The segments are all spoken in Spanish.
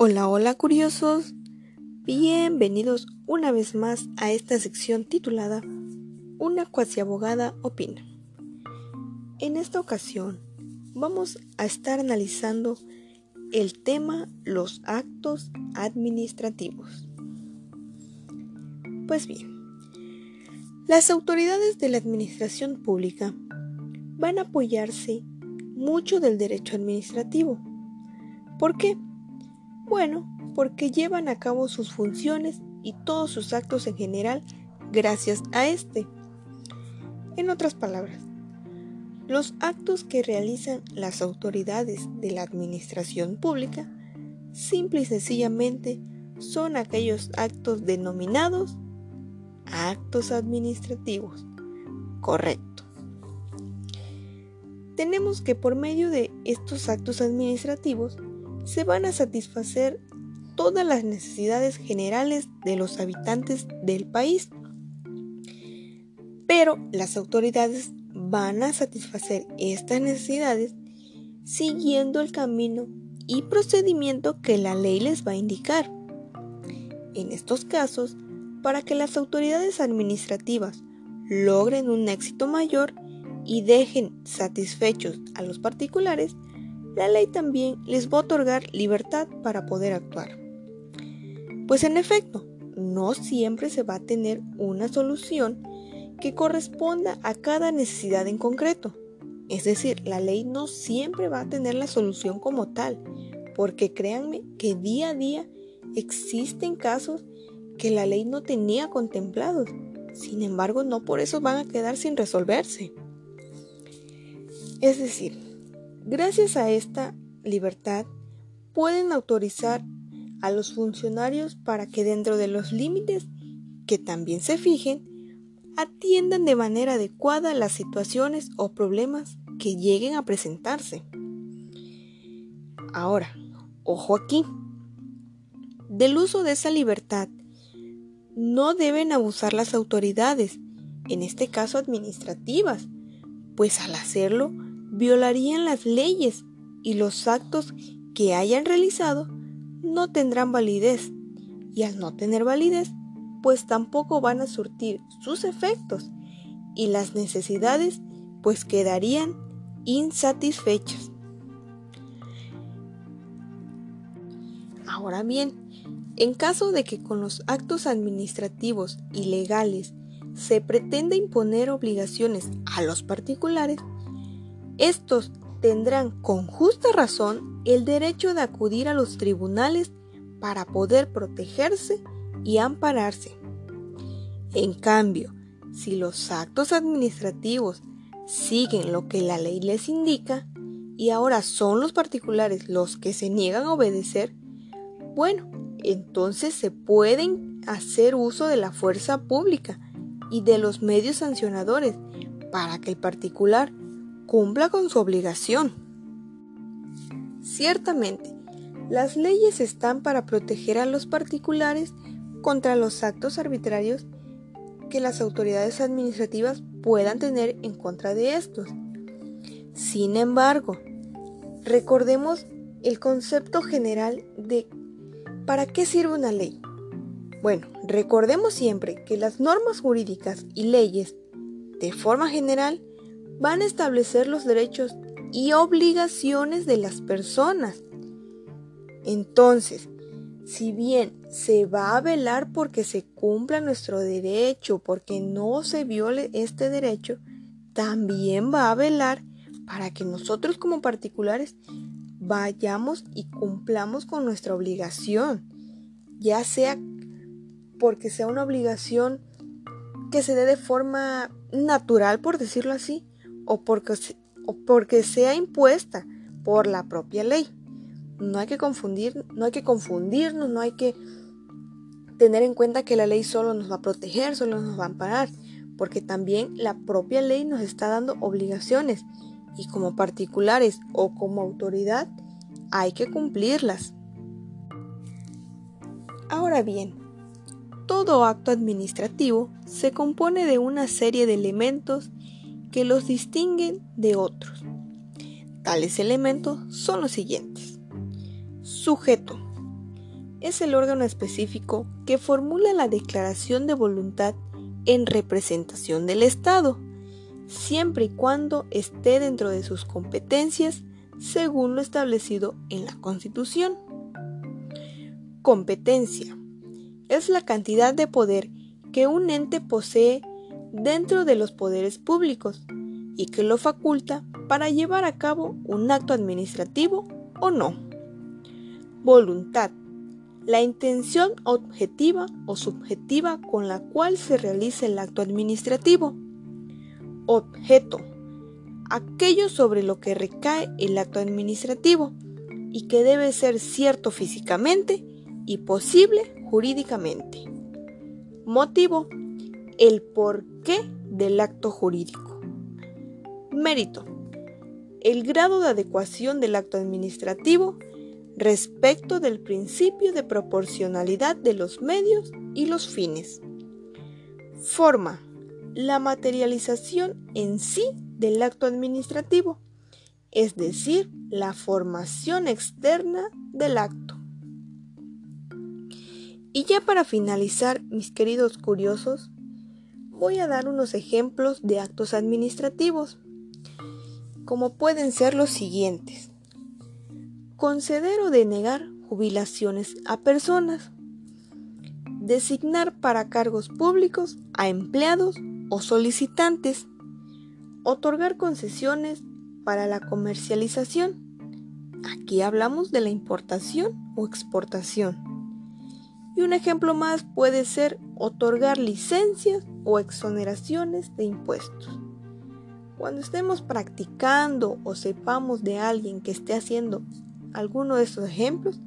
Hola, hola curiosos. Bienvenidos una vez más a esta sección titulada Una cuasi abogada opina. En esta ocasión vamos a estar analizando el tema los actos administrativos. Pues bien, las autoridades de la administración pública van a apoyarse mucho del derecho administrativo. ¿Por qué? Bueno, porque llevan a cabo sus funciones y todos sus actos en general gracias a este. En otras palabras, los actos que realizan las autoridades de la administración pública simple y sencillamente son aquellos actos denominados actos administrativos. Correcto tenemos que por medio de estos actos administrativos se van a satisfacer todas las necesidades generales de los habitantes del país. Pero las autoridades van a satisfacer estas necesidades siguiendo el camino y procedimiento que la ley les va a indicar. En estos casos, para que las autoridades administrativas logren un éxito mayor, y dejen satisfechos a los particulares, la ley también les va a otorgar libertad para poder actuar. Pues en efecto, no siempre se va a tener una solución que corresponda a cada necesidad en concreto. Es decir, la ley no siempre va a tener la solución como tal, porque créanme que día a día existen casos que la ley no tenía contemplados. Sin embargo, no por eso van a quedar sin resolverse. Es decir, gracias a esta libertad pueden autorizar a los funcionarios para que dentro de los límites que también se fijen, atiendan de manera adecuada las situaciones o problemas que lleguen a presentarse. Ahora, ojo aquí, del uso de esa libertad no deben abusar las autoridades, en este caso administrativas, pues al hacerlo violarían las leyes y los actos que hayan realizado no tendrán validez y al no tener validez pues tampoco van a surtir sus efectos y las necesidades pues quedarían insatisfechas. Ahora bien, en caso de que con los actos administrativos y legales se pretenda imponer obligaciones a los particulares, estos tendrán con justa razón el derecho de acudir a los tribunales para poder protegerse y ampararse. En cambio, si los actos administrativos siguen lo que la ley les indica y ahora son los particulares los que se niegan a obedecer, bueno, entonces se pueden hacer uso de la fuerza pública y de los medios sancionadores para que el particular cumpla con su obligación. Ciertamente, las leyes están para proteger a los particulares contra los actos arbitrarios que las autoridades administrativas puedan tener en contra de estos. Sin embargo, recordemos el concepto general de ¿para qué sirve una ley? Bueno, recordemos siempre que las normas jurídicas y leyes, de forma general, van a establecer los derechos y obligaciones de las personas. Entonces, si bien se va a velar porque se cumpla nuestro derecho, porque no se viole este derecho, también va a velar para que nosotros como particulares vayamos y cumplamos con nuestra obligación, ya sea porque sea una obligación que se dé de forma natural, por decirlo así, o porque, o porque sea impuesta por la propia ley. No hay que confundir, no hay que confundirnos, no hay que tener en cuenta que la ley solo nos va a proteger, solo nos va a amparar, porque también la propia ley nos está dando obligaciones y como particulares o como autoridad hay que cumplirlas. Ahora bien, todo acto administrativo se compone de una serie de elementos que los distinguen de otros. Tales elementos son los siguientes. Sujeto. es el órgano específico que formula la declaración de voluntad en representación del Estado, siempre y cuando esté dentro de sus competencias según lo establecido en la Constitución. Competencia es la cantidad de poder que un ente posee dentro de los poderes públicos y que lo faculta para llevar a cabo un acto administrativo o no. Voluntad. La intención objetiva o subjetiva con la cual se realiza el acto administrativo. Objeto. Aquello sobre lo que recae el acto administrativo y que debe ser cierto físicamente y posible jurídicamente. Motivo. El porqué del acto jurídico. Mérito. El grado de adecuación del acto administrativo respecto del principio de proporcionalidad de los medios y los fines. Forma. La materialización en sí del acto administrativo, es decir, la formación externa del acto. Y ya para finalizar, mis queridos curiosos, voy a dar unos ejemplos de actos administrativos, como pueden ser los siguientes. Conceder o denegar jubilaciones a personas. Designar para cargos públicos a empleados o solicitantes. Otorgar concesiones para la comercialización. Aquí hablamos de la importación o exportación. Y un ejemplo más puede ser otorgar licencias o exoneraciones de impuestos. Cuando estemos practicando o sepamos de alguien que esté haciendo alguno de estos ejemplos,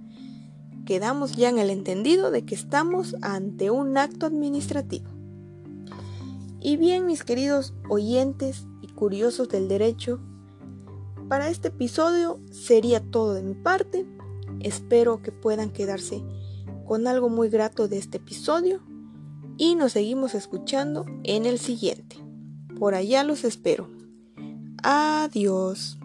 quedamos ya en el entendido de que estamos ante un acto administrativo. Y bien, mis queridos oyentes y curiosos del derecho, para este episodio sería todo de mi parte. Espero que puedan quedarse con algo muy grato de este episodio y nos seguimos escuchando en el siguiente. Por allá los espero. Adiós.